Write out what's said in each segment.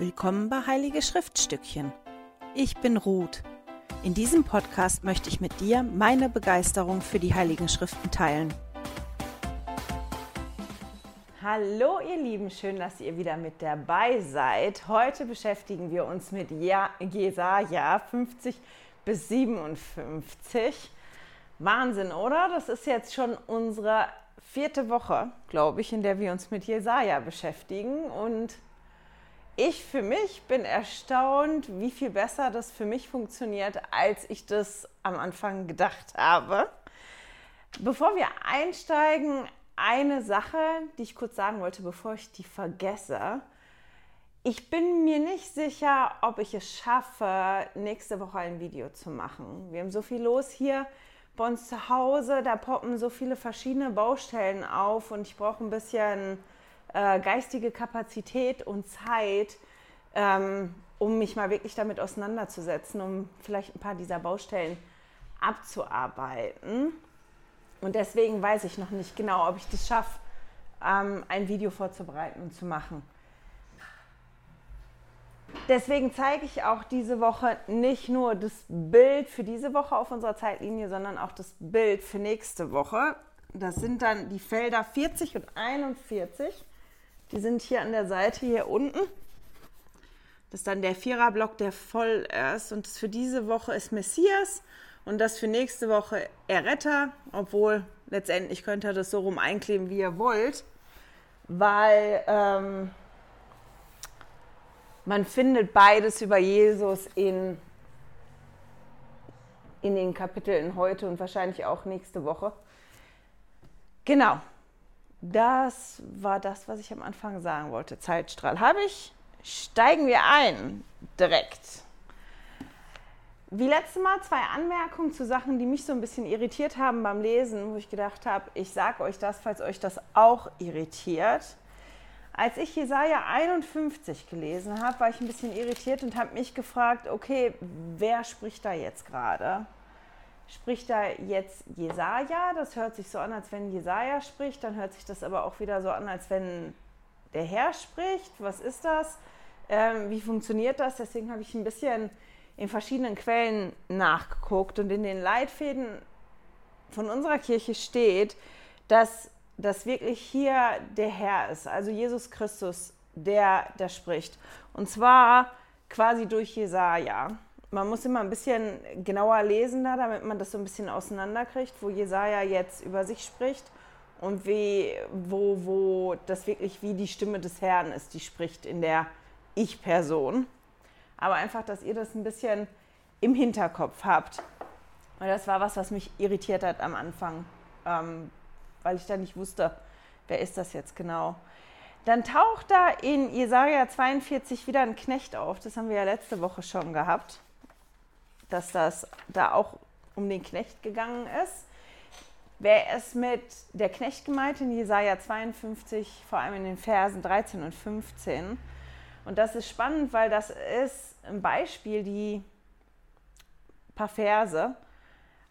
Willkommen bei Heilige Schriftstückchen. Ich bin Ruth. In diesem Podcast möchte ich mit dir meine Begeisterung für die Heiligen Schriften teilen. Hallo ihr Lieben, schön, dass ihr wieder mit dabei seid. Heute beschäftigen wir uns mit Jesaja 50 bis 57. Wahnsinn, oder? Das ist jetzt schon unsere vierte Woche, glaube ich, in der wir uns mit Jesaja beschäftigen und ich für mich bin erstaunt, wie viel besser das für mich funktioniert, als ich das am Anfang gedacht habe. Bevor wir einsteigen, eine Sache, die ich kurz sagen wollte, bevor ich die vergesse. Ich bin mir nicht sicher, ob ich es schaffe, nächste Woche ein Video zu machen. Wir haben so viel los hier bei uns zu Hause, da poppen so viele verschiedene Baustellen auf und ich brauche ein bisschen äh, geistige Kapazität und Zeit, ähm, um mich mal wirklich damit auseinanderzusetzen, um vielleicht ein paar dieser Baustellen abzuarbeiten. Und deswegen weiß ich noch nicht genau, ob ich das schaffe, ähm, ein Video vorzubereiten und zu machen. Deswegen zeige ich auch diese Woche nicht nur das Bild für diese Woche auf unserer Zeitlinie, sondern auch das Bild für nächste Woche. Das sind dann die Felder 40 und 41. Die sind hier an der Seite hier unten. Das ist dann der Viererblock, der voll ist. Und für diese Woche ist Messias und das für nächste Woche Erretter, obwohl letztendlich könnt ihr das so rum einkleben, wie ihr wollt, weil ähm, man findet beides über Jesus in, in den Kapiteln heute und wahrscheinlich auch nächste Woche. Genau, das war das, was ich am Anfang sagen wollte. Zeitstrahl habe ich. Steigen wir ein direkt. Wie letztes Mal zwei Anmerkungen zu Sachen, die mich so ein bisschen irritiert haben beim Lesen, wo ich gedacht habe, ich sage euch das, falls euch das auch irritiert. Als ich Jesaja 51 gelesen habe, war ich ein bisschen irritiert und habe mich gefragt, okay, wer spricht da jetzt gerade? Spricht da jetzt Jesaja. Das hört sich so an, als wenn Jesaja spricht. Dann hört sich das aber auch wieder so an, als wenn der Herr spricht. Was ist das? Ähm, wie funktioniert das? Deswegen habe ich ein bisschen in verschiedenen Quellen nachgeguckt und in den Leitfäden von unserer Kirche steht, dass das wirklich hier der Herr ist, also Jesus Christus, der da spricht. Und zwar quasi durch Jesaja man muss immer ein bisschen genauer lesen da, damit man das so ein bisschen auseinanderkriegt, wo Jesaja jetzt über sich spricht und wie, wo, wo das wirklich wie die Stimme des Herrn ist, die spricht in der Ich-Person. Aber einfach, dass ihr das ein bisschen im Hinterkopf habt. Weil das war was, was mich irritiert hat am Anfang, ähm, weil ich da nicht wusste, wer ist das jetzt genau. Dann taucht da in Jesaja 42 wieder ein Knecht auf. Das haben wir ja letzte Woche schon gehabt dass das da auch um den Knecht gegangen ist. Wer ist mit der Knecht gemeint in Jesaja 52, vor allem in den Versen 13 und 15? Und das ist spannend, weil das ist ein Beispiel, die paar Verse,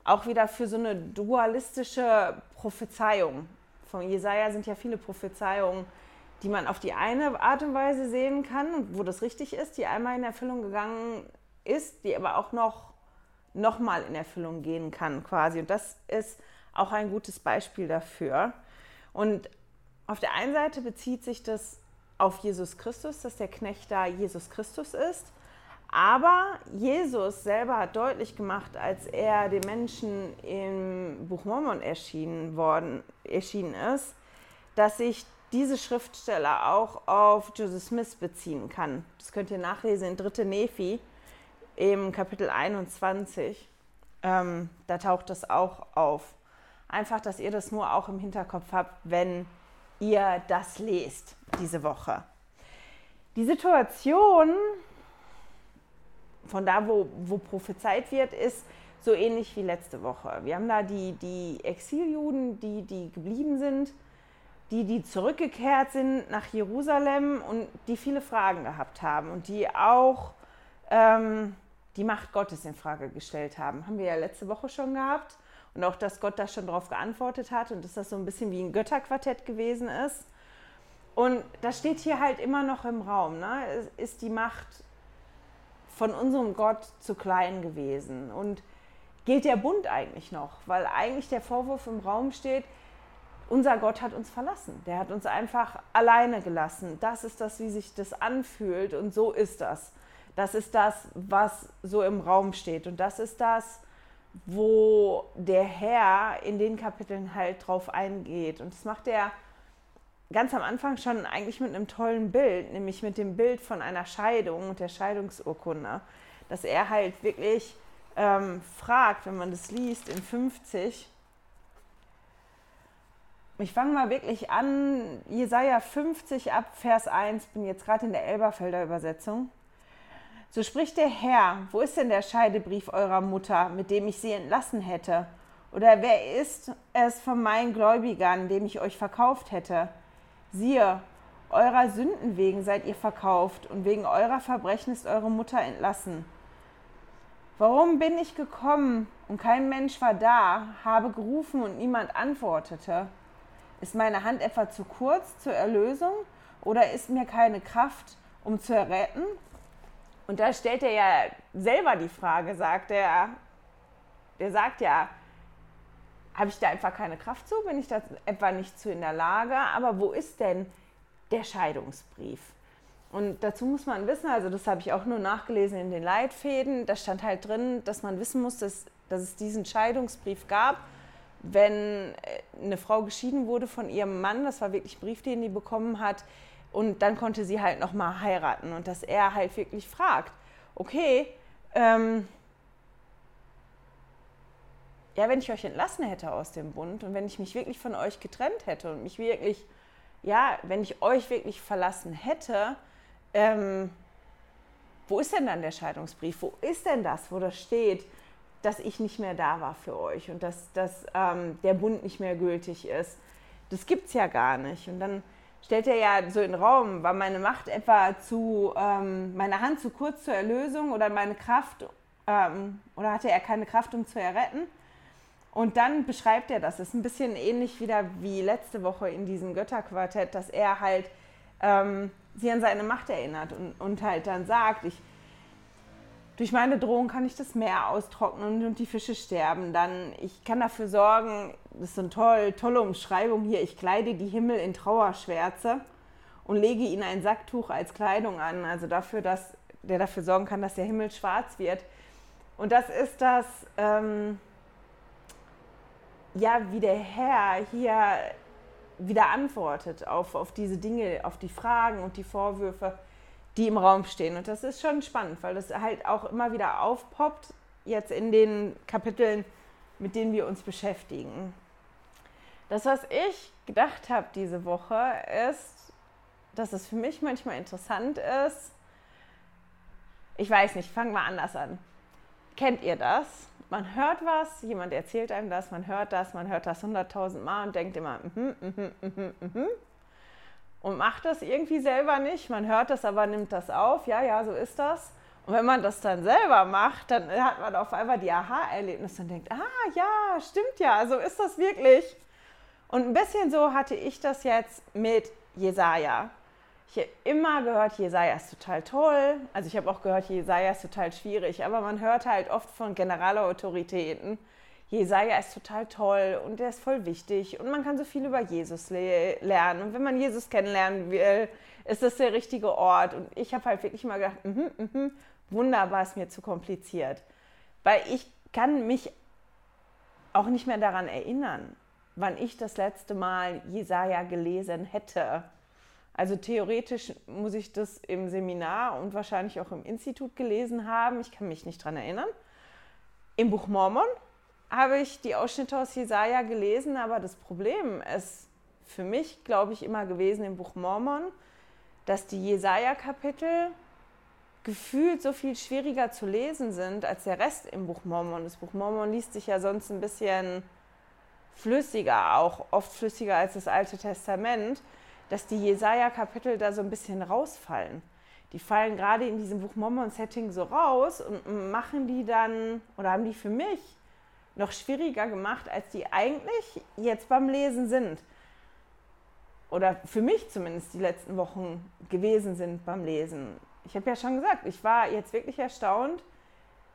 auch wieder für so eine dualistische Prophezeiung. Von Jesaja sind ja viele Prophezeiungen, die man auf die eine Art und Weise sehen kann wo das richtig ist, die einmal in Erfüllung gegangen ist, die aber auch noch, noch mal in Erfüllung gehen kann quasi. Und das ist auch ein gutes Beispiel dafür. Und auf der einen Seite bezieht sich das auf Jesus Christus, dass der Knecht da Jesus Christus ist. Aber Jesus selber hat deutlich gemacht, als er den Menschen im Buch Mormon erschienen, worden, erschienen ist, dass sich diese Schriftsteller auch auf Joseph Smith beziehen kann. Das könnt ihr nachlesen in 3. Nephi im Kapitel 21, ähm, da taucht das auch auf. Einfach, dass ihr das nur auch im Hinterkopf habt, wenn ihr das lest diese Woche. Die Situation von da, wo, wo prophezeit wird, ist so ähnlich wie letzte Woche. Wir haben da die, die Exiljuden, die, die geblieben sind, die, die zurückgekehrt sind nach Jerusalem und die viele Fragen gehabt haben und die auch ähm, die Macht Gottes in Frage gestellt haben. Haben wir ja letzte Woche schon gehabt. Und auch, dass Gott da schon darauf geantwortet hat und dass das so ein bisschen wie ein Götterquartett gewesen ist. Und das steht hier halt immer noch im Raum. Ne? Ist die Macht von unserem Gott zu klein gewesen? Und gilt der Bund eigentlich noch? Weil eigentlich der Vorwurf im Raum steht, unser Gott hat uns verlassen. Der hat uns einfach alleine gelassen. Das ist das, wie sich das anfühlt und so ist das. Das ist das, was so im Raum steht. Und das ist das, wo der Herr in den Kapiteln halt drauf eingeht. Und das macht er ganz am Anfang schon eigentlich mit einem tollen Bild, nämlich mit dem Bild von einer Scheidung und der Scheidungsurkunde. Dass er halt wirklich ähm, fragt, wenn man das liest in 50, ich fange mal wirklich an, Jesaja 50 ab Vers 1, bin jetzt gerade in der Elberfelder Übersetzung. So spricht der Herr, wo ist denn der Scheidebrief eurer Mutter, mit dem ich sie entlassen hätte? Oder wer ist es von meinen Gläubigern, dem ich euch verkauft hätte? Siehe, eurer Sünden wegen seid ihr verkauft und wegen eurer Verbrechen ist eure Mutter entlassen. Warum bin ich gekommen und kein Mensch war da, habe gerufen und niemand antwortete? Ist meine Hand etwa zu kurz zur Erlösung oder ist mir keine Kraft, um zu erretten? Und da stellt er ja selber die Frage, sagt er, der sagt ja, habe ich da einfach keine Kraft zu? Bin ich da etwa nicht zu in der Lage? Aber wo ist denn der Scheidungsbrief? Und dazu muss man wissen, also das habe ich auch nur nachgelesen in den Leitfäden, da stand halt drin, dass man wissen muss, dass, dass es diesen Scheidungsbrief gab wenn äh, eine Frau geschieden wurde von ihrem Mann, das war wirklich ein Brief, den die bekommen hat, und dann konnte sie halt nochmal heiraten und dass er halt wirklich fragt, okay, ähm, ja, wenn ich euch entlassen hätte aus dem Bund und wenn ich mich wirklich von euch getrennt hätte und mich wirklich, ja, wenn ich euch wirklich verlassen hätte, ähm, wo ist denn dann der Scheidungsbrief? Wo ist denn das, wo das steht? dass ich nicht mehr da war für euch und dass, dass ähm, der Bund nicht mehr gültig ist. Das gibt es ja gar nicht. Und dann stellt er ja so in den Raum, war meine Macht etwa zu, ähm, meine Hand zu kurz zur Erlösung oder meine Kraft, ähm, oder hatte er keine Kraft, um zu erretten? Und dann beschreibt er das. Das ist ein bisschen ähnlich wieder wie letzte Woche in diesem Götterquartett, dass er halt ähm, sie an seine Macht erinnert und, und halt dann sagt, ich, durch meine Drohung kann ich das Meer austrocknen und die Fische sterben. Dann, ich kann dafür sorgen, das ist eine toll, tolle Umschreibung hier, ich kleide die Himmel in Trauerschwärze und lege ihnen ein Sacktuch als Kleidung an. Also dafür, dass der dafür sorgen kann, dass der Himmel schwarz wird. Und das ist das, ähm, ja, wie der Herr hier wieder antwortet auf, auf diese Dinge, auf die Fragen und die Vorwürfe die im Raum stehen. Und das ist schon spannend, weil das halt auch immer wieder aufpoppt, jetzt in den Kapiteln, mit denen wir uns beschäftigen. Das, was ich gedacht habe diese Woche, ist, dass es für mich manchmal interessant ist. Ich weiß nicht, fangen wir anders an. Kennt ihr das? Man hört was, jemand erzählt einem das, man hört das, man hört das hunderttausend Mal und denkt immer, mhm, mhm, mhm, mhm und macht das irgendwie selber nicht. Man hört das, aber nimmt das auf. Ja, ja, so ist das. Und wenn man das dann selber macht, dann hat man auf einmal die Aha-Erlebnisse und denkt, ah ja, stimmt ja, so ist das wirklich. Und ein bisschen so hatte ich das jetzt mit Jesaja. Ich habe immer gehört, Jesaja ist total toll. Also ich habe auch gehört, Jesaja ist total schwierig. Aber man hört halt oft von Generalautoritäten, Jesaja ist total toll und der ist voll wichtig und man kann so viel über Jesus le lernen. Und wenn man Jesus kennenlernen will, ist das der richtige Ort. Und ich habe halt wirklich mal gedacht, mm -hmm, wunderbar, ist mir zu kompliziert. Weil ich kann mich auch nicht mehr daran erinnern, wann ich das letzte Mal Jesaja gelesen hätte. Also theoretisch muss ich das im Seminar und wahrscheinlich auch im Institut gelesen haben. Ich kann mich nicht daran erinnern. Im Buch Mormon habe ich die Ausschnitte aus Jesaja gelesen, aber das Problem ist für mich, glaube ich, immer gewesen im Buch Mormon, dass die Jesaja-Kapitel gefühlt so viel schwieriger zu lesen sind als der Rest im Buch Mormon. Das Buch Mormon liest sich ja sonst ein bisschen flüssiger, auch oft flüssiger als das Alte Testament, dass die Jesaja-Kapitel da so ein bisschen rausfallen. Die fallen gerade in diesem Buch Mormon-Setting so raus und machen die dann, oder haben die für mich noch schwieriger gemacht, als die eigentlich jetzt beim Lesen sind. oder für mich zumindest die letzten Wochen gewesen sind beim Lesen. Ich habe ja schon gesagt, ich war jetzt wirklich erstaunt,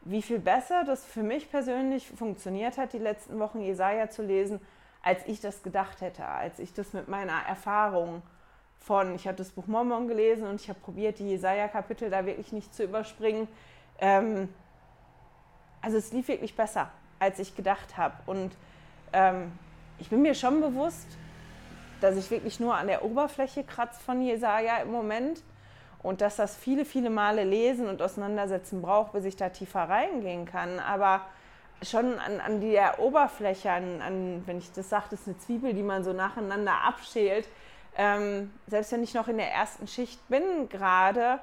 wie viel besser das für mich persönlich funktioniert hat, die letzten Wochen Jesaja zu lesen, als ich das gedacht hätte, als ich das mit meiner Erfahrung von, ich habe das Buch Mormon gelesen und ich habe probiert, die Jesaja-Kapitel da wirklich nicht zu überspringen. Ähm, also es lief wirklich besser, als ich gedacht habe. Und ähm, ich bin mir schon bewusst, dass ich wirklich nur an der Oberfläche kratze von Jesaja im Moment und dass das viele, viele Male lesen und auseinandersetzen braucht, bis ich da tiefer reingehen kann. Aber schon an, an der Oberfläche, an, an, wenn ich das sage, das ist eine Zwiebel, die man so nacheinander abschält, ähm, selbst wenn ich noch in der ersten Schicht bin gerade,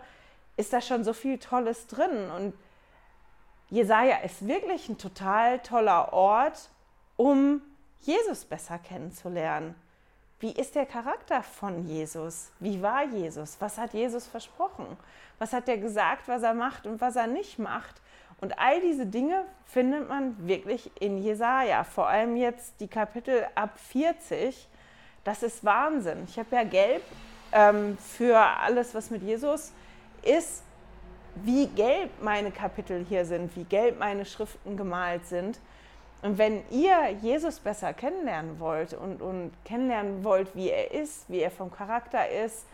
ist da schon so viel Tolles drin. Und Jesaja ist wirklich ein total toller Ort, um Jesus besser kennenzulernen. Wie ist der Charakter von Jesus? Wie war Jesus? Was hat Jesus versprochen? Was hat er gesagt, was er macht und was er nicht macht? Und all diese Dinge findet man wirklich in Jesaja. Vor allem jetzt die Kapitel ab 40. Das ist Wahnsinn. Ich habe ja gelb ähm, für alles, was mit Jesus ist, wie gelb meine Kapitel hier sind, wie gelb meine Schriften gemalt sind. Und wenn ihr Jesus besser kennenlernen wollt und, und kennenlernen wollt, wie er ist, wie er vom Charakter ist,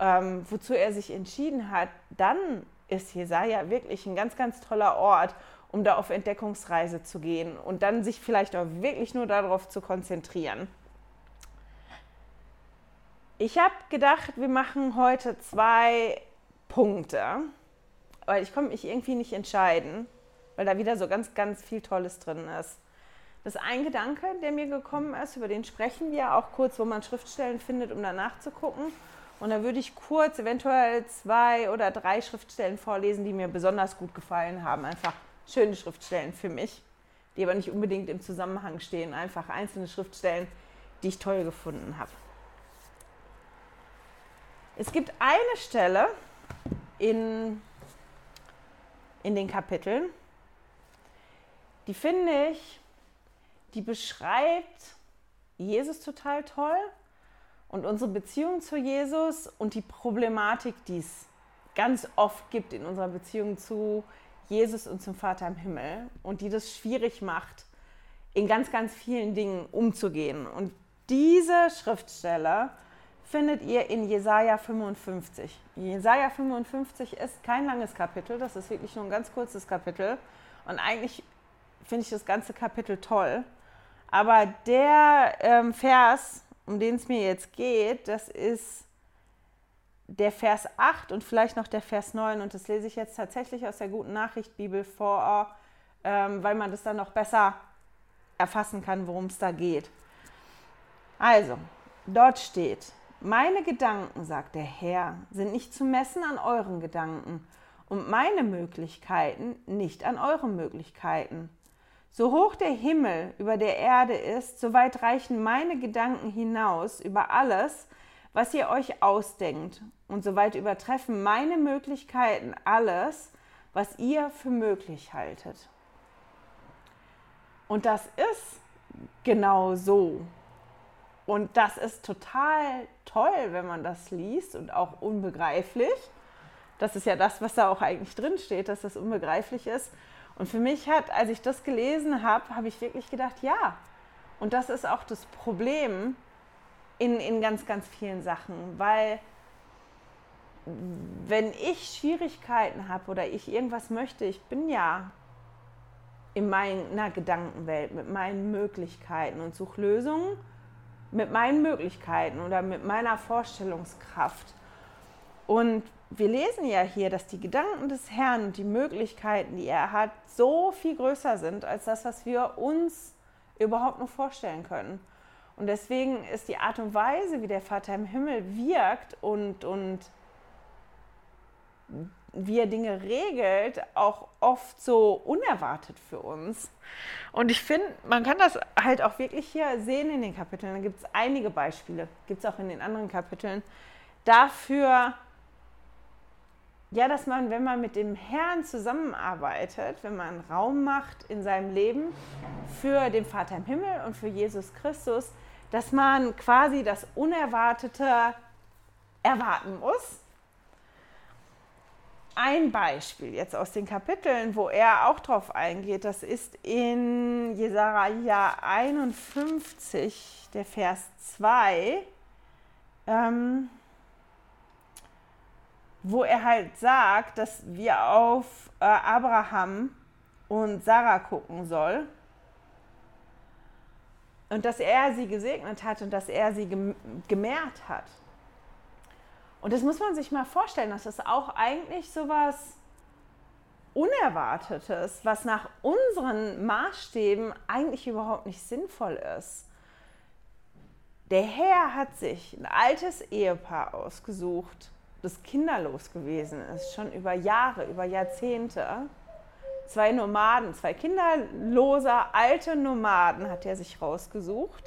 ähm, wozu er sich entschieden hat, dann ist Jesaja wirklich ein ganz, ganz toller Ort, um da auf Entdeckungsreise zu gehen und dann sich vielleicht auch wirklich nur darauf zu konzentrieren. Ich habe gedacht, wir machen heute zwei Punkte, weil ich konnte mich irgendwie nicht entscheiden, weil da wieder so ganz, ganz viel Tolles drin ist. Das ist ein Gedanke, der mir gekommen ist, über den sprechen wir auch kurz, wo man Schriftstellen findet, um danach zu gucken. Und da würde ich kurz eventuell zwei oder drei Schriftstellen vorlesen, die mir besonders gut gefallen haben. Einfach schöne Schriftstellen für mich, die aber nicht unbedingt im Zusammenhang stehen. Einfach einzelne Schriftstellen, die ich toll gefunden habe. Es gibt eine Stelle in, in den Kapiteln, die finde ich die beschreibt Jesus total toll und unsere Beziehung zu Jesus und die Problematik, die es ganz oft gibt in unserer Beziehung zu Jesus und zum Vater im Himmel und die das schwierig macht, in ganz, ganz vielen Dingen umzugehen. Und diese Schriftstelle findet ihr in Jesaja 55. Jesaja 55 ist kein langes Kapitel, das ist wirklich nur ein ganz kurzes Kapitel. Und eigentlich finde ich das ganze Kapitel toll. Aber der ähm, Vers, um den es mir jetzt geht, das ist der Vers 8 und vielleicht noch der Vers 9. Und das lese ich jetzt tatsächlich aus der Guten Nachricht Bibel vor, ähm, weil man das dann noch besser erfassen kann, worum es da geht. Also, dort steht, meine Gedanken, sagt der Herr, sind nicht zu messen an euren Gedanken und meine Möglichkeiten nicht an euren Möglichkeiten. So hoch der Himmel über der Erde ist, so weit reichen meine Gedanken hinaus über alles, was ihr euch ausdenkt, und so weit übertreffen meine Möglichkeiten alles, was ihr für möglich haltet. Und das ist genau so. Und das ist total toll, wenn man das liest und auch unbegreiflich. Das ist ja das, was da auch eigentlich drin steht, dass das unbegreiflich ist. Und für mich hat, als ich das gelesen habe, habe ich wirklich gedacht, ja. Und das ist auch das Problem in, in ganz, ganz vielen Sachen, weil wenn ich Schwierigkeiten habe oder ich irgendwas möchte, ich bin ja in meiner Gedankenwelt mit meinen Möglichkeiten und suche Lösungen mit meinen Möglichkeiten oder mit meiner Vorstellungskraft. Und wir lesen ja hier, dass die Gedanken des Herrn und die Möglichkeiten, die er hat, so viel größer sind als das, was wir uns überhaupt nur vorstellen können. Und deswegen ist die Art und Weise, wie der Vater im Himmel wirkt und, und wie er Dinge regelt, auch oft so unerwartet für uns. Und ich finde, man kann das halt auch wirklich hier sehen in den Kapiteln. Da gibt es einige Beispiele, gibt es auch in den anderen Kapiteln, dafür, ja, dass man, wenn man mit dem Herrn zusammenarbeitet, wenn man Raum macht in seinem Leben für den Vater im Himmel und für Jesus Christus, dass man quasi das Unerwartete erwarten muss. Ein Beispiel jetzt aus den Kapiteln, wo er auch drauf eingeht, das ist in Jesaja 51, der Vers 2, ähm, wo er halt sagt, dass wir auf äh, Abraham und Sarah gucken soll und dass er sie gesegnet hat und dass er sie gemehrt hat. Und das muss man sich mal vorstellen, dass das auch eigentlich so was Unerwartetes, was nach unseren Maßstäben eigentlich überhaupt nicht sinnvoll ist. Der Herr hat sich ein altes Ehepaar ausgesucht, das kinderlos gewesen ist, schon über Jahre, über Jahrzehnte. Zwei Nomaden, zwei kinderlose alte Nomaden hat er sich rausgesucht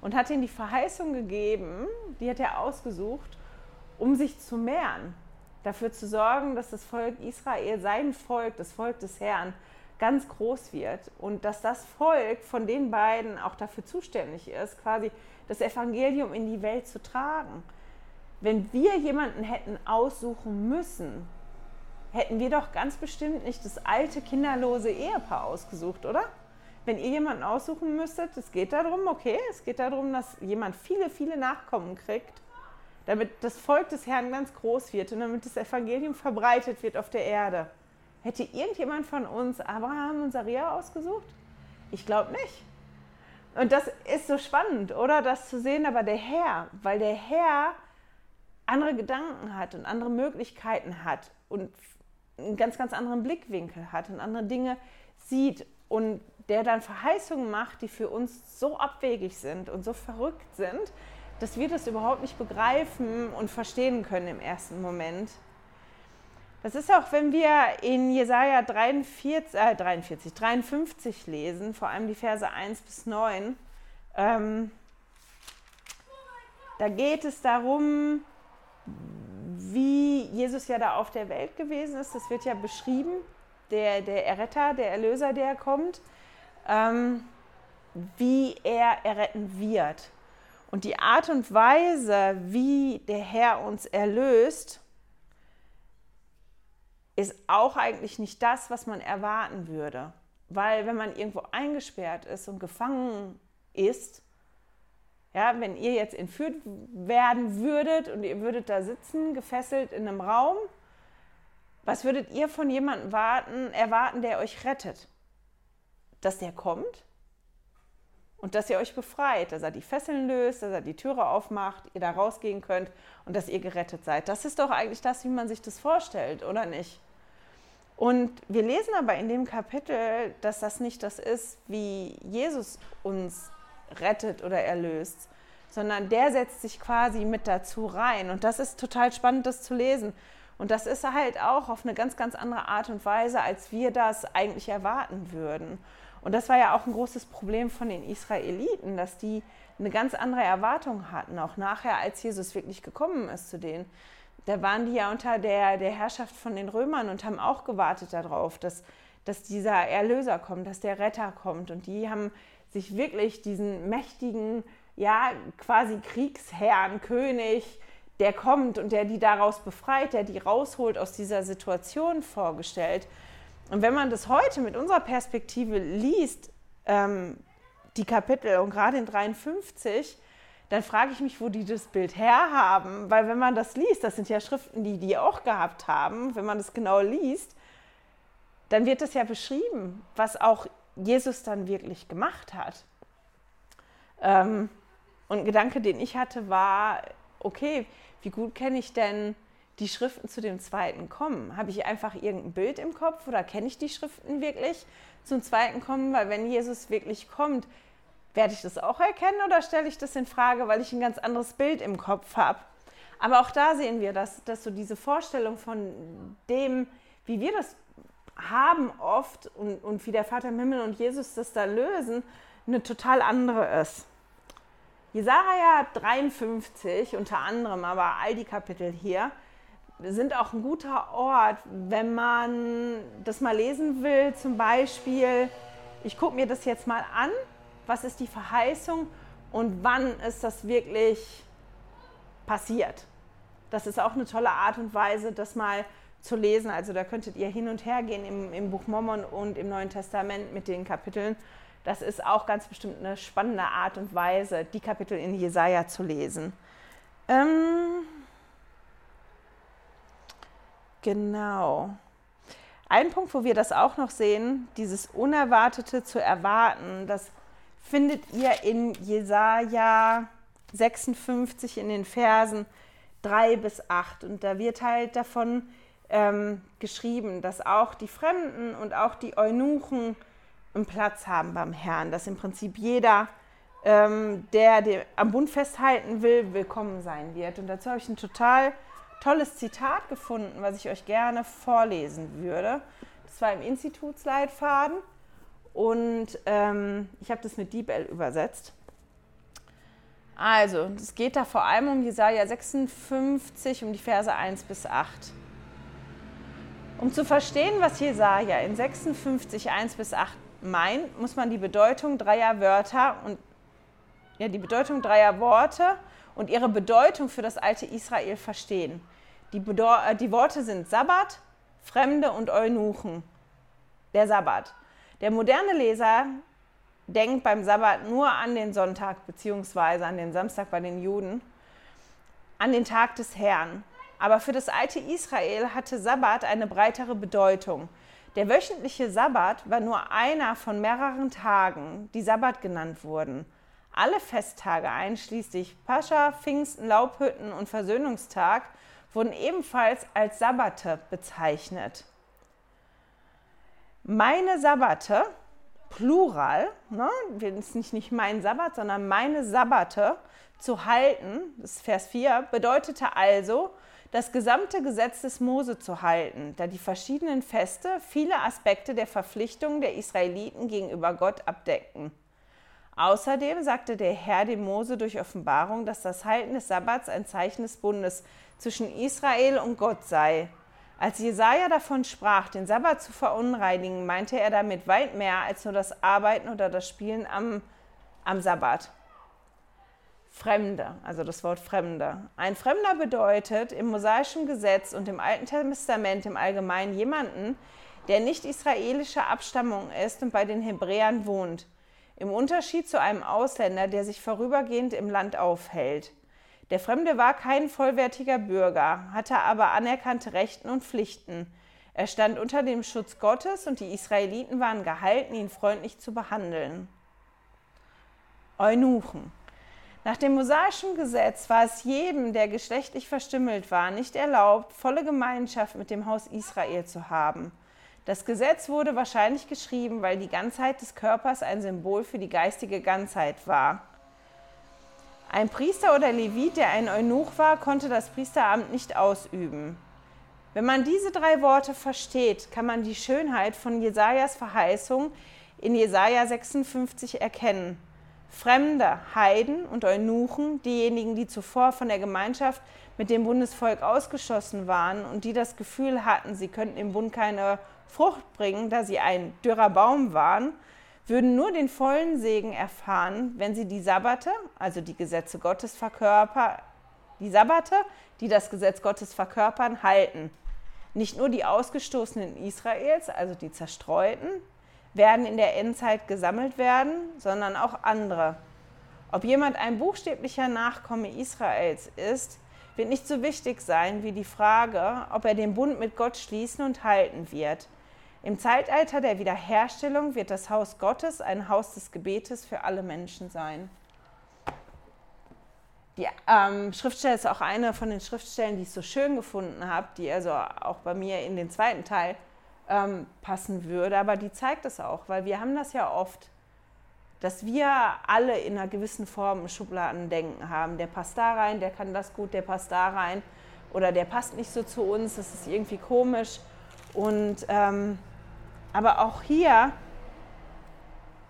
und hat ihnen die Verheißung gegeben, die hat er ausgesucht, um sich zu mehren, dafür zu sorgen, dass das Volk Israel, sein Volk, das Volk des Herrn, ganz groß wird und dass das Volk von den beiden auch dafür zuständig ist, quasi das Evangelium in die Welt zu tragen. Wenn wir jemanden hätten aussuchen müssen, hätten wir doch ganz bestimmt nicht das alte kinderlose Ehepaar ausgesucht, oder? Wenn ihr jemanden aussuchen müsstet, es geht darum, okay, es geht darum, dass jemand viele, viele Nachkommen kriegt damit das Volk des Herrn ganz groß wird und damit das Evangelium verbreitet wird auf der Erde. Hätte irgendjemand von uns Abraham und Saria ausgesucht? Ich glaube nicht. Und das ist so spannend, oder? Das zu sehen, aber der Herr, weil der Herr andere Gedanken hat und andere Möglichkeiten hat und einen ganz, ganz anderen Blickwinkel hat und andere Dinge sieht und der dann Verheißungen macht, die für uns so abwegig sind und so verrückt sind, dass wir das überhaupt nicht begreifen und verstehen können im ersten Moment. Das ist auch, wenn wir in Jesaja 43, äh 43, 53 lesen, vor allem die Verse 1 bis 9. Ähm, da geht es darum, wie Jesus ja da auf der Welt gewesen ist. Das wird ja beschrieben, der, der Erretter, der Erlöser, der kommt, ähm, wie er erretten wird. Und die Art und Weise, wie der Herr uns erlöst, ist auch eigentlich nicht das, was man erwarten würde. Weil wenn man irgendwo eingesperrt ist und gefangen ist, ja, wenn ihr jetzt entführt werden würdet und ihr würdet da sitzen, gefesselt in einem Raum, was würdet ihr von jemandem warten, erwarten, der euch rettet? Dass der kommt? Und dass ihr euch befreit, dass er die Fesseln löst, dass er die Türe aufmacht, ihr da rausgehen könnt und dass ihr gerettet seid. Das ist doch eigentlich das, wie man sich das vorstellt, oder nicht? Und wir lesen aber in dem Kapitel, dass das nicht das ist, wie Jesus uns rettet oder erlöst, sondern der setzt sich quasi mit dazu rein. Und das ist total spannend, das zu lesen. Und das ist halt auch auf eine ganz, ganz andere Art und Weise, als wir das eigentlich erwarten würden. Und das war ja auch ein großes Problem von den Israeliten, dass die eine ganz andere Erwartung hatten, auch nachher, als Jesus wirklich gekommen ist zu denen. Da waren die ja unter der, der Herrschaft von den Römern und haben auch gewartet darauf, dass, dass dieser Erlöser kommt, dass der Retter kommt. Und die haben sich wirklich diesen mächtigen, ja, quasi Kriegsherrn, König, der kommt und der die daraus befreit, der die rausholt aus dieser Situation vorgestellt. Und wenn man das heute mit unserer Perspektive liest, ähm, die Kapitel und gerade in 53, dann frage ich mich, wo die das Bild herhaben. Weil wenn man das liest, das sind ja Schriften, die die auch gehabt haben, wenn man das genau liest, dann wird das ja beschrieben, was auch Jesus dann wirklich gemacht hat. Ähm, und ein Gedanke, den ich hatte, war, okay, wie gut kenne ich denn die Schriften zu dem zweiten Kommen? Habe ich einfach irgendein Bild im Kopf oder kenne ich die Schriften wirklich zum zweiten Kommen? Weil wenn Jesus wirklich kommt, werde ich das auch erkennen oder stelle ich das in Frage, weil ich ein ganz anderes Bild im Kopf habe? Aber auch da sehen wir, dass, dass so diese Vorstellung von dem, wie wir das haben oft und, und wie der Vater im Himmel und Jesus das da lösen, eine total andere ist. Jesaja 53 unter anderem, aber all die Kapitel hier, sind auch ein guter Ort, wenn man das mal lesen will. Zum Beispiel, ich gucke mir das jetzt mal an, was ist die Verheißung und wann ist das wirklich passiert. Das ist auch eine tolle Art und Weise, das mal zu lesen. Also da könntet ihr hin und her gehen im, im Buch Mormon und im Neuen Testament mit den Kapiteln. Das ist auch ganz bestimmt eine spannende Art und Weise, die Kapitel in Jesaja zu lesen. Ähm, genau. Ein Punkt, wo wir das auch noch sehen, dieses Unerwartete zu erwarten, das findet ihr in Jesaja 56 in den Versen 3 bis 8. Und da wird halt davon ähm, geschrieben, dass auch die Fremden und auch die Eunuchen einen Platz haben beim Herrn, dass im Prinzip jeder, ähm, der, der am Bund festhalten will, willkommen sein wird. Und dazu habe ich ein total tolles Zitat gefunden, was ich euch gerne vorlesen würde. Das war im Institutsleitfaden und ähm, ich habe das mit DeepL übersetzt. Also, es geht da vor allem um Jesaja 56, um die Verse 1 bis 8. Um zu verstehen, was Jesaja in 56, 1 bis 8 meint, muss man die Bedeutung dreier Wörter und ja, die Bedeutung dreier Worte und ihre Bedeutung für das alte Israel verstehen. Die, äh, die Worte sind Sabbat, Fremde und Eunuchen. Der Sabbat. Der moderne Leser denkt beim Sabbat nur an den Sonntag bzw. an den Samstag bei den Juden, an den Tag des Herrn. Aber für das alte Israel hatte Sabbat eine breitere Bedeutung. Der wöchentliche Sabbat war nur einer von mehreren Tagen, die Sabbat genannt wurden. Alle Festtage einschließlich Pascha, Pfingsten, Laubhütten und Versöhnungstag wurden ebenfalls als Sabbate bezeichnet. Meine Sabbate, Plural, ne, ist nicht, mein Sabbat, sondern meine Sabbate zu halten, das ist Vers 4, bedeutete also, das gesamte Gesetz des Mose zu halten, da die verschiedenen Feste viele Aspekte der Verpflichtungen der Israeliten gegenüber Gott abdecken. Außerdem sagte der Herr dem Mose durch Offenbarung, dass das Halten des Sabbats ein Zeichen des Bundes zwischen Israel und Gott sei. Als Jesaja davon sprach, den Sabbat zu verunreinigen, meinte er damit weit mehr als nur das Arbeiten oder das Spielen am, am Sabbat. Fremde, also das Wort Fremde. Ein Fremder bedeutet im mosaischen Gesetz und im Alten Testament im Allgemeinen jemanden, der nicht israelischer Abstammung ist und bei den Hebräern wohnt. Im Unterschied zu einem Ausländer, der sich vorübergehend im Land aufhält. Der Fremde war kein vollwertiger Bürger, hatte aber anerkannte Rechten und Pflichten. Er stand unter dem Schutz Gottes und die Israeliten waren gehalten, ihn freundlich zu behandeln. Eunuchen. Nach dem mosaischen Gesetz war es jedem, der geschlechtlich verstümmelt war, nicht erlaubt, volle Gemeinschaft mit dem Haus Israel zu haben. Das Gesetz wurde wahrscheinlich geschrieben, weil die Ganzheit des Körpers ein Symbol für die geistige Ganzheit war. Ein Priester oder Levit, der ein Eunuch war, konnte das Priesteramt nicht ausüben. Wenn man diese drei Worte versteht, kann man die Schönheit von Jesajas Verheißung in Jesaja 56 erkennen. Fremde, Heiden und Eunuchen, diejenigen, die zuvor von der Gemeinschaft mit dem Bundesvolk ausgeschlossen waren und die das Gefühl hatten, sie könnten im Bund keine Frucht bringen, da sie ein dürrer Baum waren, würden nur den vollen Segen erfahren, wenn sie die Sabbate, also die Gesetze Gottes verkörpern, die Sabbate, die das Gesetz Gottes verkörpern, halten. Nicht nur die Ausgestoßenen Israels, also die Zerstreuten, werden in der Endzeit gesammelt werden, sondern auch andere. Ob jemand ein buchstäblicher Nachkomme Israels ist, wird nicht so wichtig sein wie die Frage, ob er den Bund mit Gott schließen und halten wird. Im Zeitalter der Wiederherstellung wird das Haus Gottes ein Haus des Gebetes für alle Menschen sein. Die ähm, Schriftstelle ist auch eine von den Schriftstellen, die ich so schön gefunden habe, die also auch bei mir in den zweiten Teil ähm, passen würde. Aber die zeigt es auch, weil wir haben das ja oft, dass wir alle in einer gewissen Form Schubladen denken haben. Der passt da rein, der kann das gut, der passt da rein. Oder der passt nicht so zu uns, das ist irgendwie komisch. Und ähm, aber auch hier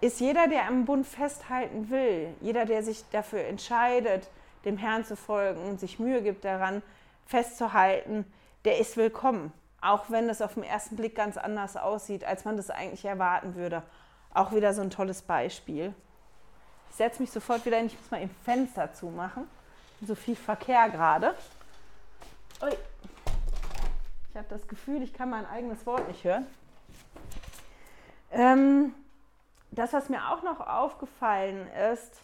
ist jeder, der am Bund festhalten will, jeder, der sich dafür entscheidet, dem Herrn zu folgen und sich Mühe gibt daran, festzuhalten, der ist willkommen. Auch wenn das auf den ersten Blick ganz anders aussieht, als man das eigentlich erwarten würde. Auch wieder so ein tolles Beispiel. Ich setze mich sofort wieder hin. Ich muss mal im Fenster zumachen. So viel Verkehr gerade. Ich habe das Gefühl, ich kann mein eigenes Wort nicht hören. Ähm, das, was mir auch noch aufgefallen ist,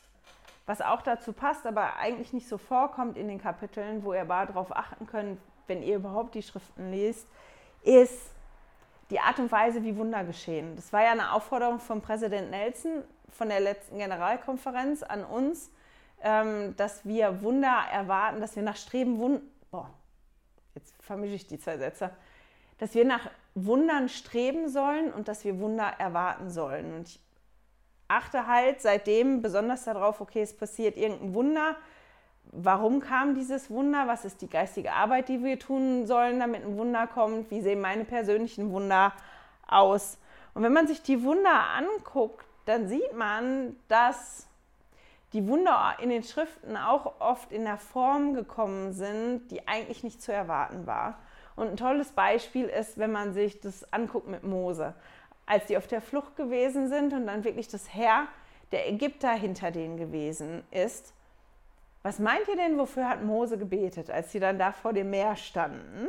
was auch dazu passt, aber eigentlich nicht so vorkommt in den Kapiteln, wo ihr mal darauf achten könnt, wenn ihr überhaupt die Schriften liest, ist die Art und Weise, wie Wunder geschehen. Das war ja eine Aufforderung von Präsident Nelson von der letzten Generalkonferenz an uns, ähm, dass wir Wunder erwarten, dass wir nach Streben Wunder, boah, jetzt vermische ich die zwei Sätze, dass wir nach Wundern streben sollen und dass wir Wunder erwarten sollen. Und ich achte halt seitdem besonders darauf, okay, es passiert irgendein Wunder. Warum kam dieses Wunder? Was ist die geistige Arbeit, die wir tun sollen, damit ein Wunder kommt? Wie sehen meine persönlichen Wunder aus? Und wenn man sich die Wunder anguckt, dann sieht man, dass die Wunder in den Schriften auch oft in der Form gekommen sind, die eigentlich nicht zu erwarten war. Und ein tolles Beispiel ist, wenn man sich das anguckt mit Mose als die auf der Flucht gewesen sind und dann wirklich das Herr der Ägypter hinter denen gewesen ist. Was meint ihr denn, wofür hat Mose gebetet, als sie dann da vor dem Meer standen?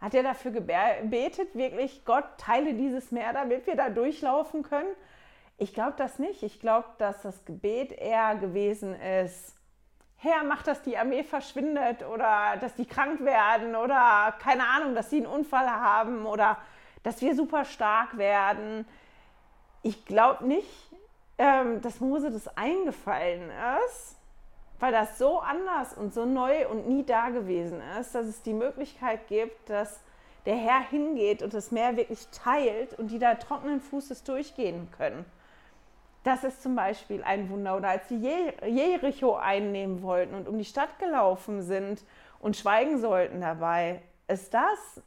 Hat er dafür gebetet, wirklich, Gott, teile dieses Meer, damit wir da durchlaufen können? Ich glaube das nicht. Ich glaube, dass das Gebet eher gewesen ist, Herr, mach, dass die Armee verschwindet oder dass die krank werden oder keine Ahnung, dass sie einen Unfall haben oder dass wir super stark werden. Ich glaube nicht, ähm, dass Mose das eingefallen ist, weil das so anders und so neu und nie da gewesen ist, dass es die Möglichkeit gibt, dass der Herr hingeht und das Meer wirklich teilt und die da trockenen Fußes durchgehen können. Das ist zum Beispiel ein Wunder. Oder als sie Jericho einnehmen wollten und um die Stadt gelaufen sind und schweigen sollten dabei, ist das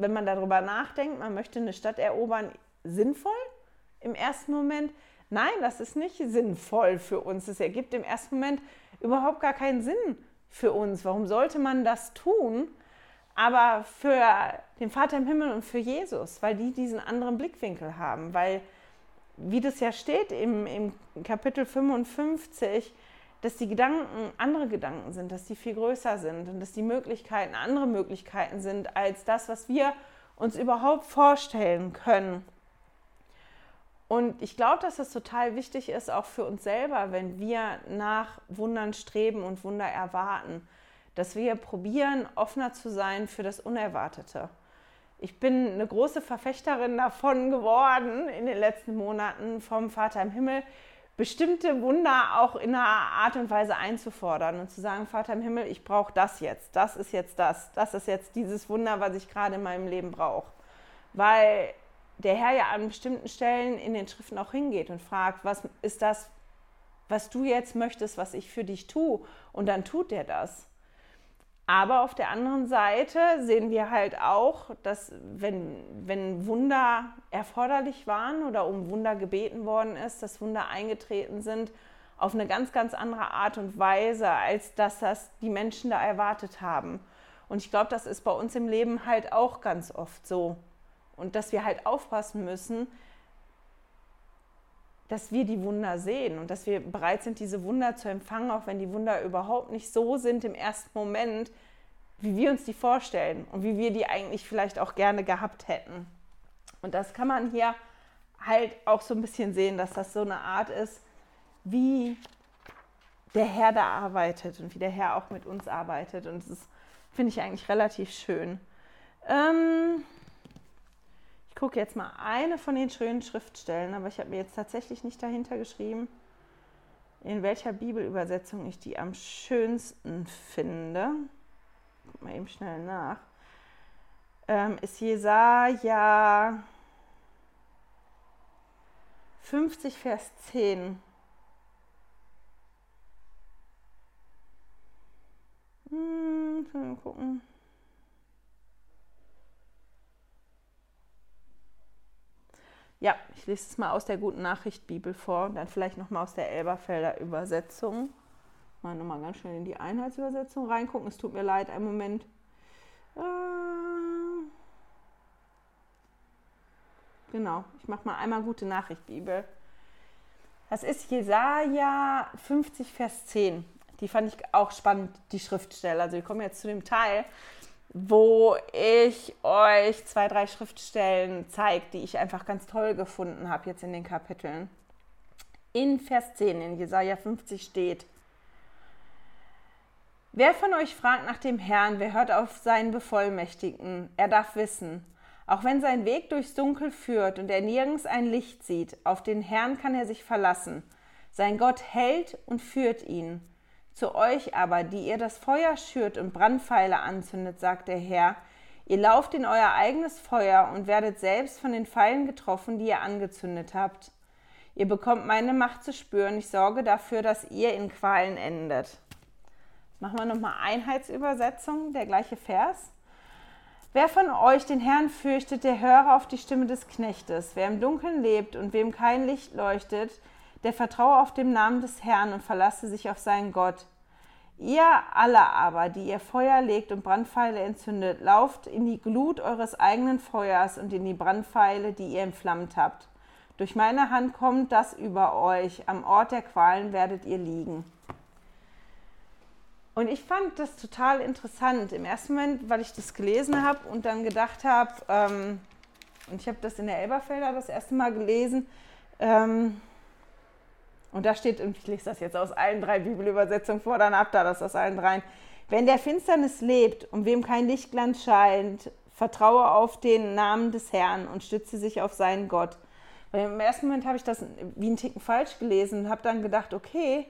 wenn man darüber nachdenkt, man möchte eine Stadt erobern, sinnvoll im ersten Moment? Nein, das ist nicht sinnvoll für uns. Es ergibt im ersten Moment überhaupt gar keinen Sinn für uns. Warum sollte man das tun? Aber für den Vater im Himmel und für Jesus, weil die diesen anderen Blickwinkel haben, weil, wie das ja steht im, im Kapitel 55, dass die Gedanken andere Gedanken sind, dass die viel größer sind und dass die Möglichkeiten andere Möglichkeiten sind als das, was wir uns überhaupt vorstellen können. Und ich glaube, dass das total wichtig ist, auch für uns selber, wenn wir nach Wundern streben und Wunder erwarten, dass wir probieren, offener zu sein für das Unerwartete. Ich bin eine große Verfechterin davon geworden in den letzten Monaten vom Vater im Himmel, bestimmte Wunder auch in einer Art und Weise einzufordern und zu sagen, Vater im Himmel, ich brauche das jetzt, das ist jetzt das, das ist jetzt dieses Wunder, was ich gerade in meinem Leben brauche. Weil der Herr ja an bestimmten Stellen in den Schriften auch hingeht und fragt, was ist das, was du jetzt möchtest, was ich für dich tue? Und dann tut er das. Aber auf der anderen Seite sehen wir halt auch, dass wenn, wenn Wunder erforderlich waren oder um Wunder gebeten worden ist, dass Wunder eingetreten sind auf eine ganz, ganz andere Art und Weise, als dass das die Menschen da erwartet haben. Und ich glaube, das ist bei uns im Leben halt auch ganz oft so. Und dass wir halt aufpassen müssen, dass wir die Wunder sehen und dass wir bereit sind, diese Wunder zu empfangen, auch wenn die Wunder überhaupt nicht so sind im ersten Moment, wie wir uns die vorstellen und wie wir die eigentlich vielleicht auch gerne gehabt hätten. Und das kann man hier halt auch so ein bisschen sehen, dass das so eine Art ist, wie der Herr da arbeitet und wie der Herr auch mit uns arbeitet. Und das finde ich eigentlich relativ schön. Ähm, ich gucke jetzt mal eine von den schönen Schriftstellen, aber ich habe mir jetzt tatsächlich nicht dahinter geschrieben, in welcher Bibelübersetzung ich die am schönsten finde. Guck mal eben schnell nach. Ähm, ist Jesaja 50, Vers 10. Hm, gucken. Ja, ich lese es mal aus der Guten Nachricht Bibel vor und dann vielleicht nochmal aus der Elberfelder Übersetzung. Mal nochmal ganz schnell in die Einheitsübersetzung reingucken. Es tut mir leid, einen Moment. Äh, genau, ich mache mal einmal Gute Nachricht Bibel. Das ist Jesaja 50, Vers 10. Die fand ich auch spannend, die Schriftstelle. Also wir kommen jetzt zu dem Teil, wo ich euch zwei, drei Schriftstellen zeige, die ich einfach ganz toll gefunden habe jetzt in den Kapiteln. In Vers 10 in Jesaja 50 steht: Wer von euch fragt nach dem Herrn, wer hört auf seinen Bevollmächtigten? Er darf wissen. Auch wenn sein Weg durchs Dunkel führt und er nirgends ein Licht sieht, auf den Herrn kann er sich verlassen. Sein Gott hält und führt ihn. Zu euch aber, die ihr das Feuer schürt und Brandpfeile anzündet, sagt der Herr, ihr lauft in euer eigenes Feuer und werdet selbst von den Pfeilen getroffen, die ihr angezündet habt. Ihr bekommt meine Macht zu spüren, ich sorge dafür, dass ihr in Qualen endet. Machen wir nochmal Einheitsübersetzung, der gleiche Vers. Wer von euch den Herrn fürchtet, der höre auf die Stimme des Knechtes. Wer im Dunkeln lebt und wem kein Licht leuchtet, der vertraue auf den Namen des Herrn und verlasse sich auf seinen Gott. Ihr alle aber, die ihr Feuer legt und Brandpfeile entzündet, lauft in die Glut eures eigenen Feuers und in die Brandpfeile, die ihr entflammt habt. Durch meine Hand kommt das über euch, am Ort der Qualen werdet ihr liegen. Und ich fand das total interessant im ersten Moment, weil ich das gelesen habe und dann gedacht habe, ähm, und ich habe das in der Elberfelder das erste Mal gelesen, ähm, und da steht, und ich lese das jetzt aus allen drei Bibelübersetzungen vor, dann ab da das aus allen dreien. Wenn der Finsternis lebt und wem kein Lichtglanz scheint, vertraue auf den Namen des Herrn und stütze sich auf seinen Gott. Weil im ersten Moment habe ich das wie einen Ticken falsch gelesen und habe dann gedacht, okay,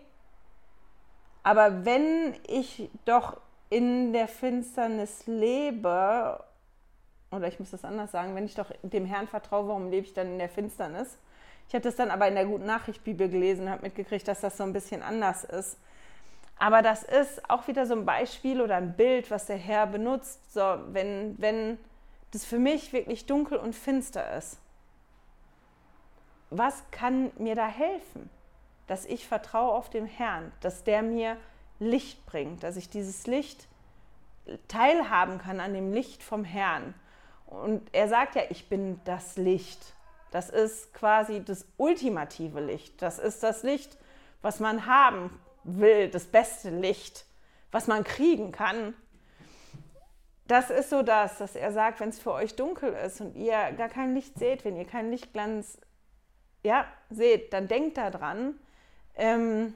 aber wenn ich doch in der Finsternis lebe, oder ich muss das anders sagen, wenn ich doch dem Herrn vertraue, warum lebe ich dann in der Finsternis? Ich habe das dann aber in der Guten Nachricht Bibel gelesen, habe mitgekriegt, dass das so ein bisschen anders ist. Aber das ist auch wieder so ein Beispiel oder ein Bild, was der Herr benutzt, so, wenn, wenn das für mich wirklich dunkel und finster ist. Was kann mir da helfen? Dass ich vertraue auf den Herrn, dass der mir Licht bringt, dass ich dieses Licht teilhaben kann an dem Licht vom Herrn. Und er sagt ja, ich bin das Licht. Das ist quasi das ultimative Licht. Das ist das Licht, was man haben will, das beste Licht, was man kriegen kann. Das ist so das, dass er sagt, wenn es für euch dunkel ist und ihr gar kein Licht seht, wenn ihr keinen Lichtglanz ja, seht, dann denkt daran, ähm,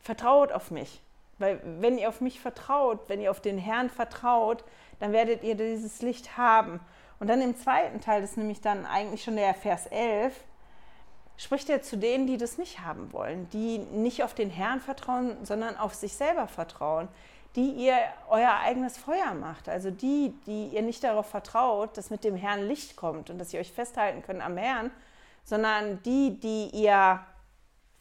vertraut auf mich. Weil wenn ihr auf mich vertraut, wenn ihr auf den Herrn vertraut, dann werdet ihr dieses Licht haben. Und dann im zweiten Teil, das ist nämlich dann eigentlich schon der Vers 11, spricht er zu denen, die das nicht haben wollen, die nicht auf den Herrn vertrauen, sondern auf sich selber vertrauen, die ihr euer eigenes Feuer macht, also die, die ihr nicht darauf vertraut, dass mit dem Herrn Licht kommt und dass ihr euch festhalten könnt am Herrn, sondern die, die ihr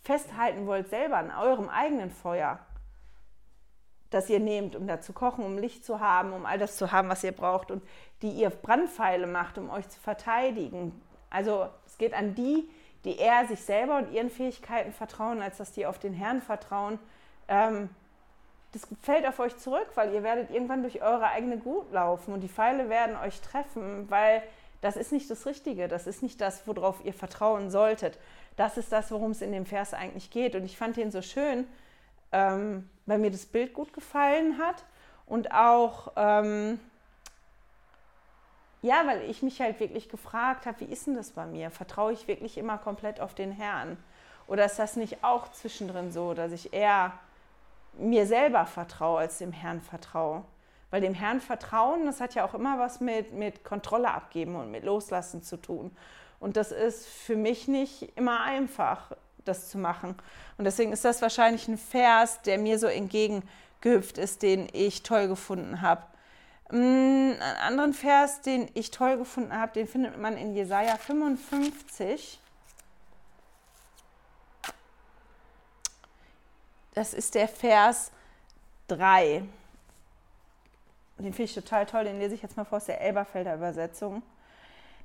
festhalten wollt selber an eurem eigenen Feuer das ihr nehmt, um da zu kochen, um Licht zu haben, um all das zu haben, was ihr braucht und die ihr Brandpfeile macht, um euch zu verteidigen. Also es geht an die, die eher sich selber und ihren Fähigkeiten vertrauen, als dass die auf den Herrn vertrauen. Ähm, das fällt auf euch zurück, weil ihr werdet irgendwann durch eure eigene Gut laufen und die Pfeile werden euch treffen, weil das ist nicht das Richtige, das ist nicht das, worauf ihr vertrauen solltet. Das ist das, worum es in dem Vers eigentlich geht. Und ich fand ihn so schön, ähm, weil mir das Bild gut gefallen hat und auch, ähm, ja, weil ich mich halt wirklich gefragt habe, wie ist denn das bei mir? Vertraue ich wirklich immer komplett auf den Herrn? Oder ist das nicht auch zwischendrin so, dass ich eher mir selber vertraue, als dem Herrn vertraue? Weil dem Herrn vertrauen, das hat ja auch immer was mit, mit Kontrolle abgeben und mit Loslassen zu tun. Und das ist für mich nicht immer einfach das zu machen. Und deswegen ist das wahrscheinlich ein Vers, der mir so entgegengehüpft ist, den ich toll gefunden habe. Mm, einen anderen Vers, den ich toll gefunden habe, den findet man in Jesaja 55. Das ist der Vers 3. Den finde ich total toll, den lese ich jetzt mal vor aus der Elberfelder Übersetzung.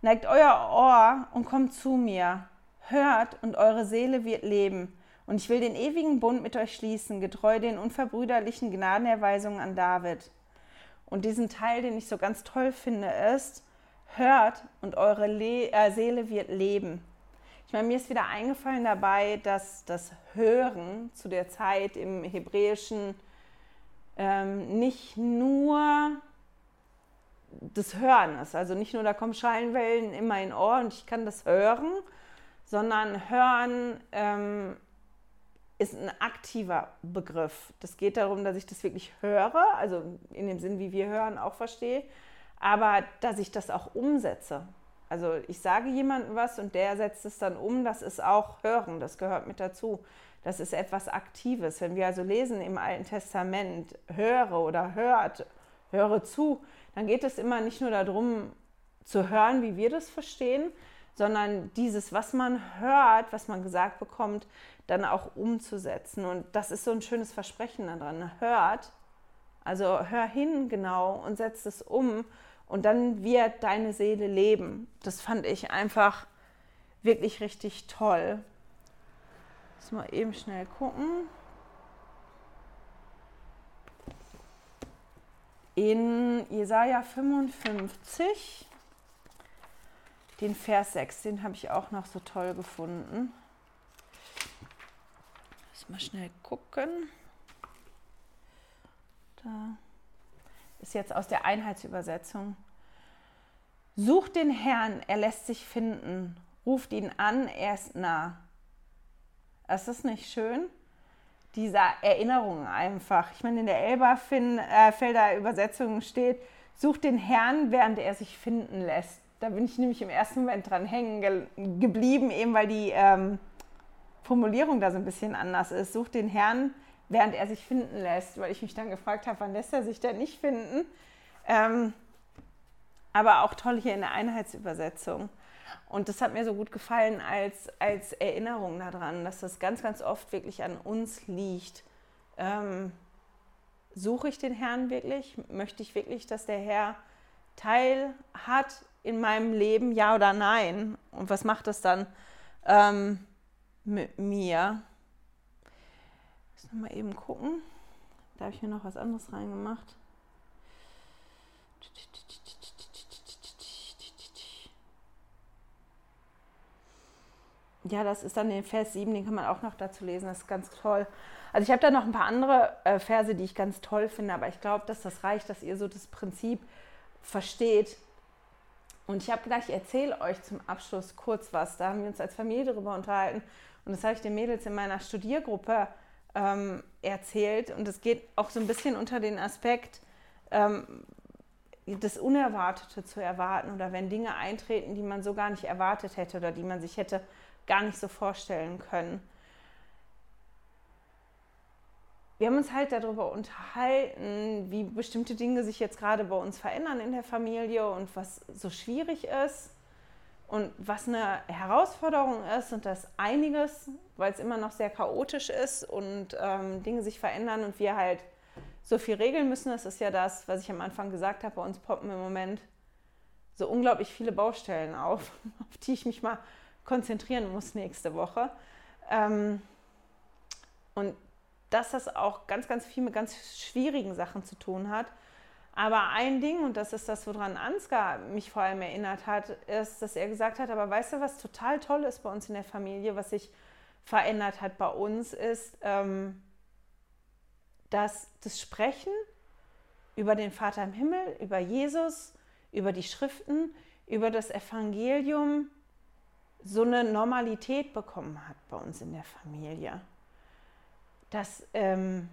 Neigt euer Ohr und kommt zu mir. Hört und eure Seele wird leben. Und ich will den ewigen Bund mit euch schließen, getreu den unverbrüderlichen Gnadenerweisungen an David. Und diesen Teil, den ich so ganz toll finde, ist, hört und eure Le äh, Seele wird leben. Ich meine, mir ist wieder eingefallen dabei, dass das Hören zu der Zeit im Hebräischen ähm, nicht nur das Hören ist. Also nicht nur, da kommen Schallenwellen in mein Ohr und ich kann das hören, sondern Hören ähm, ist ein aktiver Begriff. Das geht darum, dass ich das wirklich höre, also in dem Sinn, wie wir hören, auch verstehe, aber dass ich das auch umsetze. Also ich sage jemandem was und der setzt es dann um, das ist auch Hören, das gehört mit dazu. Das ist etwas Aktives. Wenn wir also lesen im Alten Testament, höre oder hört, höre zu, dann geht es immer nicht nur darum zu hören, wie wir das verstehen, sondern dieses, was man hört, was man gesagt bekommt, dann auch umzusetzen. Und das ist so ein schönes Versprechen daran. Hört, also hör hin genau und setz es um und dann wird deine Seele leben. Das fand ich einfach wirklich richtig toll. Lass mal eben schnell gucken. In Jesaja 55, den Vers 6, den habe ich auch noch so toll gefunden. Lass mal schnell gucken. Da ist jetzt aus der Einheitsübersetzung. Sucht den Herrn, er lässt sich finden. Ruft ihn an, er ist nah. Ist das nicht schön? Dieser Erinnerung einfach. Ich meine, in der Elberfelder äh, Übersetzung steht, sucht den Herrn, während er sich finden lässt. Da bin ich nämlich im ersten Moment dran hängen ge geblieben, eben weil die ähm, Formulierung da so ein bisschen anders ist. Sucht den Herrn, während er sich finden lässt, weil ich mich dann gefragt habe, wann lässt er sich denn nicht finden? Ähm, aber auch toll hier in der Einheitsübersetzung. Und das hat mir so gut gefallen als, als Erinnerung daran, dass das ganz, ganz oft wirklich an uns liegt. Ähm, suche ich den Herrn wirklich? Möchte ich wirklich, dass der Herr Teil hat in meinem Leben, ja oder nein? Und was macht das dann ähm, mit mir? Ich muss mal eben gucken. Da habe ich mir noch was anderes reingemacht. Ja, das ist dann den Vers 7, den kann man auch noch dazu lesen, das ist ganz toll. Also ich habe da noch ein paar andere äh, Verse, die ich ganz toll finde, aber ich glaube, dass das reicht, dass ihr so das Prinzip versteht. Und ich habe gedacht, ich erzähle euch zum Abschluss kurz was. Da haben wir uns als Familie darüber unterhalten und das habe ich den Mädels in meiner Studiergruppe ähm, erzählt. Und es geht auch so ein bisschen unter den Aspekt, ähm, das Unerwartete zu erwarten oder wenn Dinge eintreten, die man so gar nicht erwartet hätte oder die man sich hätte gar nicht so vorstellen können. Wir haben uns halt darüber unterhalten, wie bestimmte Dinge sich jetzt gerade bei uns verändern in der Familie und was so schwierig ist und was eine Herausforderung ist und dass einiges, weil es immer noch sehr chaotisch ist und ähm, Dinge sich verändern und wir halt so viel regeln müssen, das ist ja das, was ich am Anfang gesagt habe, bei uns poppen im Moment so unglaublich viele Baustellen auf, auf die ich mich mal konzentrieren muss nächste Woche. Ähm, und dass das auch ganz, ganz viel mit ganz schwierigen Sachen zu tun hat. Aber ein Ding, und das ist das, woran Ansgar mich vor allem erinnert hat, ist, dass er gesagt hat, aber weißt du, was total toll ist bei uns in der Familie, was sich verändert hat bei uns, ist, ähm, dass das Sprechen über den Vater im Himmel, über Jesus, über die Schriften, über das Evangelium so eine Normalität bekommen hat bei uns in der Familie. Dass, ähm,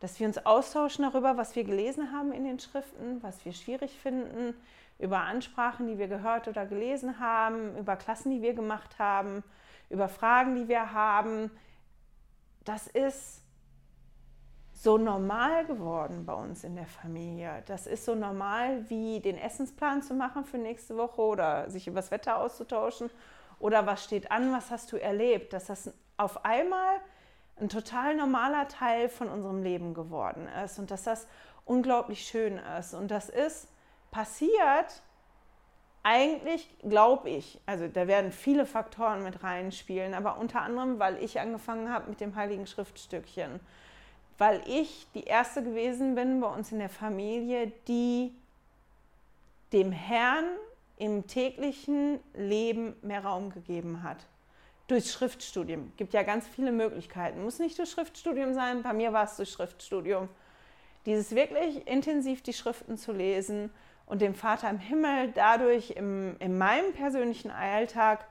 dass wir uns austauschen darüber, was wir gelesen haben in den Schriften, was wir schwierig finden, über Ansprachen, die wir gehört oder gelesen haben, über Klassen, die wir gemacht haben, über Fragen, die wir haben. Das ist so normal geworden bei uns in der Familie. Das ist so normal wie den Essensplan zu machen für nächste Woche oder sich über das Wetter auszutauschen oder was steht an, was hast du erlebt, dass das auf einmal ein total normaler Teil von unserem Leben geworden ist und dass das unglaublich schön ist. Und das ist passiert, eigentlich glaube ich, also da werden viele Faktoren mit reinspielen, aber unter anderem, weil ich angefangen habe mit dem Heiligen Schriftstückchen, weil ich die erste gewesen bin bei uns in der Familie, die dem Herrn im täglichen Leben mehr Raum gegeben hat. Durch Schriftstudium. Gibt ja ganz viele Möglichkeiten. Muss nicht durch Schriftstudium sein, bei mir war es durch Schriftstudium. Dieses wirklich intensiv die Schriften zu lesen und dem Vater im Himmel dadurch im, in meinem persönlichen Alltag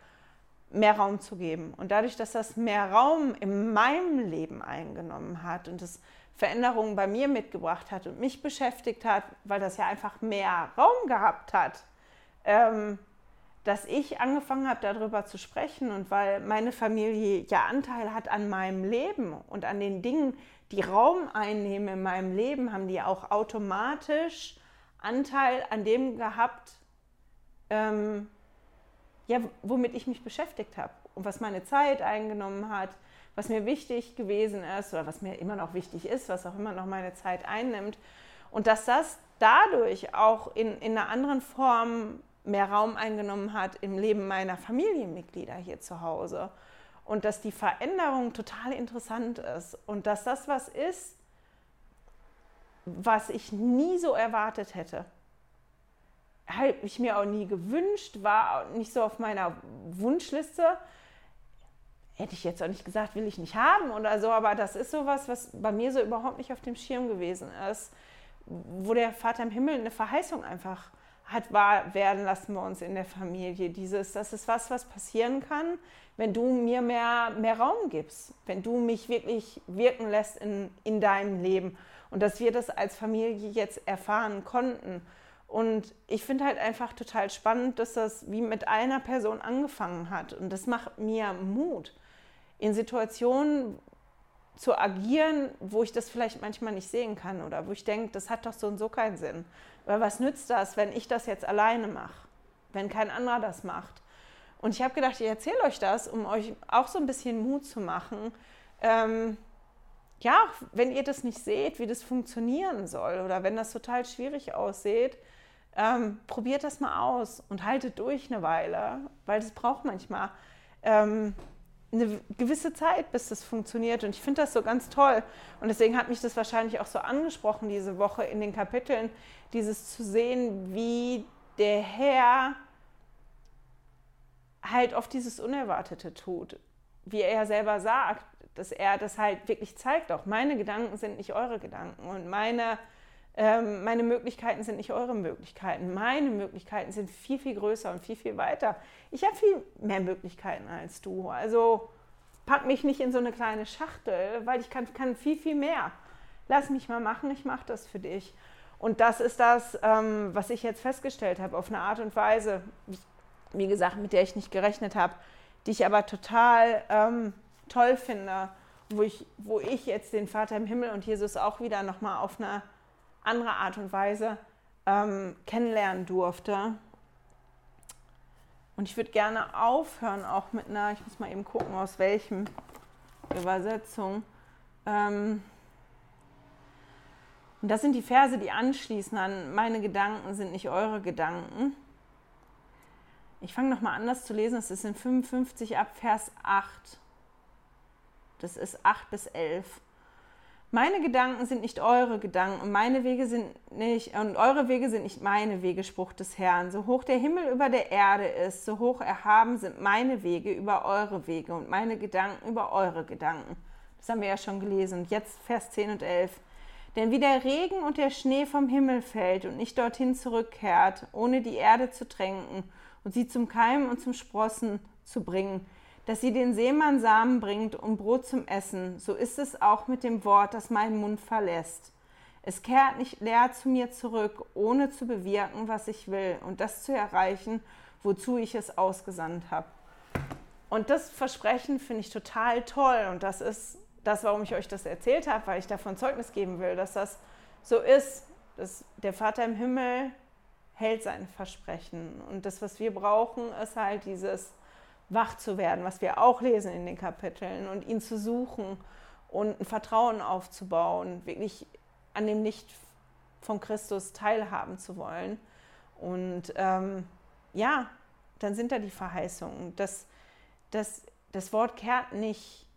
mehr Raum zu geben. Und dadurch, dass das mehr Raum in meinem Leben eingenommen hat und es Veränderungen bei mir mitgebracht hat und mich beschäftigt hat, weil das ja einfach mehr Raum gehabt hat, ähm, dass ich angefangen habe, darüber zu sprechen und weil meine Familie ja Anteil hat an meinem Leben und an den Dingen, die Raum einnehmen in meinem Leben, haben die auch automatisch Anteil an dem gehabt, ähm, ja, womit ich mich beschäftigt habe und was meine Zeit eingenommen hat, was mir wichtig gewesen ist oder was mir immer noch wichtig ist, was auch immer noch meine Zeit einnimmt. Und dass das dadurch auch in, in einer anderen Form mehr Raum eingenommen hat im Leben meiner Familienmitglieder hier zu Hause. Und dass die Veränderung total interessant ist und dass das was ist, was ich nie so erwartet hätte. Habe ich mir auch nie gewünscht, war nicht so auf meiner Wunschliste. Hätte ich jetzt auch nicht gesagt, will ich nicht haben oder so, aber das ist sowas, was bei mir so überhaupt nicht auf dem Schirm gewesen ist, wo der Vater im Himmel eine Verheißung einfach hat wahr werden lassen bei uns in der Familie. Dieses, das ist was, was passieren kann, wenn du mir mehr, mehr Raum gibst, wenn du mich wirklich wirken lässt in, in deinem Leben und dass wir das als Familie jetzt erfahren konnten. Und ich finde halt einfach total spannend, dass das wie mit einer Person angefangen hat. Und das macht mir Mut, in Situationen zu agieren, wo ich das vielleicht manchmal nicht sehen kann oder wo ich denke, das hat doch so und so keinen Sinn. Weil was nützt das, wenn ich das jetzt alleine mache, wenn kein anderer das macht? Und ich habe gedacht, ich erzähle euch das, um euch auch so ein bisschen Mut zu machen. Ähm, ja, wenn ihr das nicht seht, wie das funktionieren soll oder wenn das total schwierig aussieht, ähm, probiert das mal aus und haltet durch eine Weile, weil das braucht manchmal ähm, eine gewisse Zeit, bis das funktioniert. Und ich finde das so ganz toll. Und deswegen hat mich das wahrscheinlich auch so angesprochen diese Woche in den Kapiteln, dieses zu sehen, wie der Herr halt oft dieses Unerwartete tut. Wie er ja selber sagt, dass er das halt wirklich zeigt auch. Meine Gedanken sind nicht eure Gedanken und meine, ähm, meine Möglichkeiten sind nicht eure Möglichkeiten. Meine Möglichkeiten sind viel, viel größer und viel, viel weiter. Ich habe viel mehr Möglichkeiten als du. Also pack mich nicht in so eine kleine Schachtel, weil ich kann, kann viel, viel mehr. Lass mich mal machen, ich mache das für dich. Und das ist das, ähm, was ich jetzt festgestellt habe, auf eine Art und Weise, wie gesagt, mit der ich nicht gerechnet habe, die ich aber total ähm, toll finde, wo ich, wo ich jetzt den Vater im Himmel und Jesus auch wieder nochmal auf eine andere Art und Weise ähm, kennenlernen durfte. Und ich würde gerne aufhören, auch mit einer, ich muss mal eben gucken, aus welchem Übersetzung. Ähm, und das sind die Verse, die anschließen an meine Gedanken sind nicht eure Gedanken. Ich fange nochmal an, das zu lesen. Es ist in 55 ab Vers 8. Das ist 8 bis 11. Meine Gedanken sind nicht eure Gedanken und meine Wege sind nicht und eure Wege sind nicht meine Wege, Spruch des Herrn. So hoch der Himmel über der Erde ist, so hoch erhaben sind meine Wege über eure Wege und meine Gedanken über eure Gedanken. Das haben wir ja schon gelesen. Und jetzt Vers 10 und 11. Denn wie der Regen und der Schnee vom Himmel fällt und nicht dorthin zurückkehrt, ohne die Erde zu tränken und sie zum Keimen und zum Sprossen zu bringen, dass sie den Seemann Samen bringt und Brot zum Essen, so ist es auch mit dem Wort, das meinen Mund verlässt. Es kehrt nicht leer zu mir zurück, ohne zu bewirken, was ich will und das zu erreichen, wozu ich es ausgesandt habe. Und das Versprechen finde ich total toll und das ist das, warum ich euch das erzählt habe, weil ich davon Zeugnis geben will, dass das so ist, dass der Vater im Himmel hält sein Versprechen und das, was wir brauchen, ist halt dieses wach zu werden, was wir auch lesen in den Kapiteln und ihn zu suchen und ein Vertrauen aufzubauen, wirklich an dem Licht von Christus teilhaben zu wollen. Und ähm, ja, dann sind da die Verheißungen. Das, das, das Wort kehrt nicht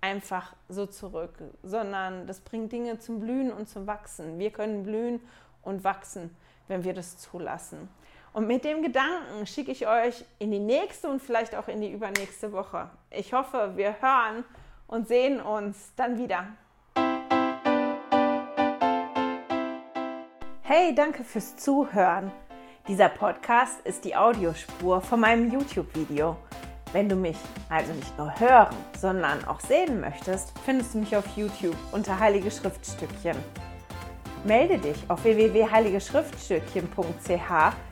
einfach so zurück, sondern das bringt Dinge zum Blühen und zum Wachsen. Wir können blühen und wachsen, wenn wir das zulassen. Und mit dem Gedanken schicke ich euch in die nächste und vielleicht auch in die übernächste Woche. Ich hoffe, wir hören und sehen uns dann wieder. Hey, danke fürs Zuhören. Dieser Podcast ist die Audiospur von meinem YouTube-Video. Wenn du mich also nicht nur hören, sondern auch sehen möchtest, findest du mich auf YouTube unter Heilige Schriftstückchen. Melde dich auf www.heiligeschriftstückchen.ch